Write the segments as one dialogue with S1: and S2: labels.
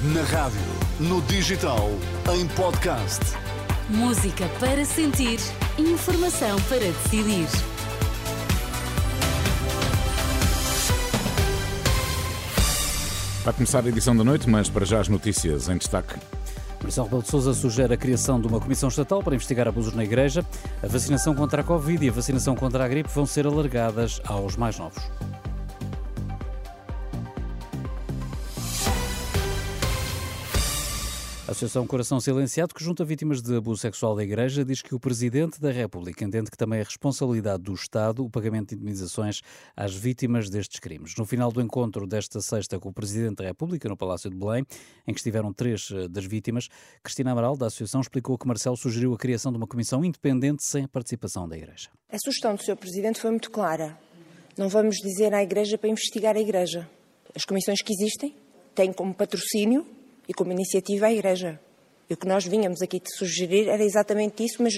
S1: Na rádio, no digital, em podcast.
S2: Música para sentir, informação para decidir.
S3: Vai começar a edição da noite, mas para já as notícias em destaque.
S4: Marcelo Rebelo de Sousa sugere a criação de uma comissão estatal para investigar abusos na Igreja. A vacinação contra a Covid e a vacinação contra a gripe vão ser alargadas aos mais novos. A Associação Coração Silenciado, que junta vítimas de abuso sexual da Igreja, diz que o Presidente da República entende que também é responsabilidade do Estado o pagamento de indemnizações às vítimas destes crimes. No final do encontro desta sexta com o Presidente da República, no Palácio de Belém, em que estiveram três eh, das vítimas, Cristina Amaral, da Associação, explicou que Marcelo sugeriu a criação de uma comissão independente sem a participação da Igreja.
S5: A sugestão do Sr. Presidente foi muito clara. Não vamos dizer à Igreja para investigar a Igreja. As comissões que existem têm como patrocínio e como iniciativa a Igreja. E o que nós vínhamos aqui de sugerir era exatamente isso, mas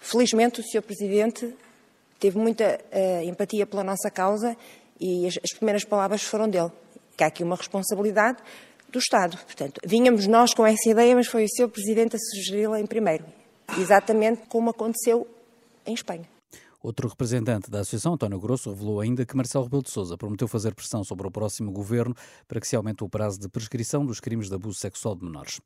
S5: felizmente o Sr. Presidente teve muita uh, empatia pela nossa causa e as, as, primeiras palavras foram dele. Que há aqui uma responsabilidade do Estado. Portanto, vínhamos nós com essa ideia, mas foi o Sr. Presidente a sugeri-la em primeiro. Exatamente como aconteceu em Espanha.
S4: Outro representante da Associação, António Grosso, revelou ainda que Marcelo Rebelo de Sousa prometeu fazer pressão sobre o próximo governo para que se aumente o prazo de prescrição dos crimes de abuso sexual de menores.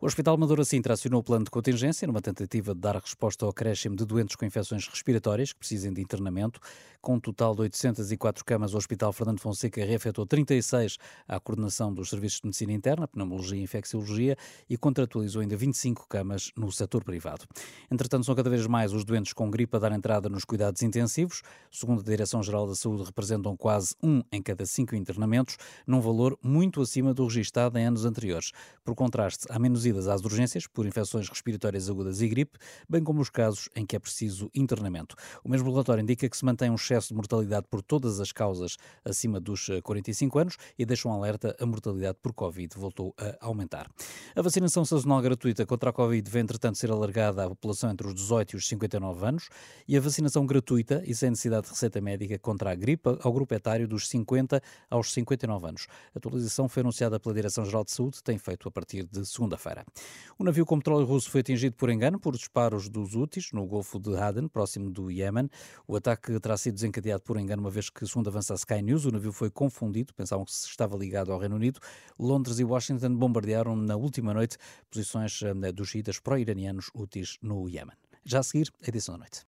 S4: O Hospital Madura Sintra acionou o plano de contingência numa tentativa de dar resposta ao acréscimo de doentes com infecções respiratórias que precisem de internamento. Com um total de 804 camas, o Hospital Fernando Fonseca reafetou 36 à coordenação dos serviços de medicina interna, pneumologia e infecciologia e contratualizou ainda 25 camas no setor privado. Entretanto, são cada vez mais os doentes com gripe a dar entrada nos cuidados intensivos. Segundo a Direção-Geral da Saúde, representam quase um em cada cinco internamentos, num valor muito acima do registado em anos anteriores. Por contraste, há menos conduzidas às urgências por infecções respiratórias agudas e gripe, bem como os casos em que é preciso internamento. O mesmo relatório indica que se mantém um excesso de mortalidade por todas as causas acima dos 45 eh, anos e deixa um alerta: a mortalidade por Covid voltou a aumentar. A vacinação sazonal gratuita contra a Covid vem, entretanto, ser alargada à população entre os 18 e os 59 anos e a vacinação gratuita e sem necessidade de receita médica contra a gripe ao grupo etário dos 50 aos 59 anos. A atualização foi anunciada pela Direção-Geral de Saúde, tem feito a partir de segunda-feira. O navio com petróleo russo foi atingido por engano por disparos dos Houthis no Golfo de Aden, próximo do Iémen. O ataque terá sido desencadeado por engano, uma vez que, segundo avança a Sky News, o navio foi confundido, pensavam que se estava ligado ao Reino Unido. Londres e Washington bombardearam na última noite posições eh, dos xiitas pró-iranianos Houthis no Iémen. Já a seguir, a edição da noite.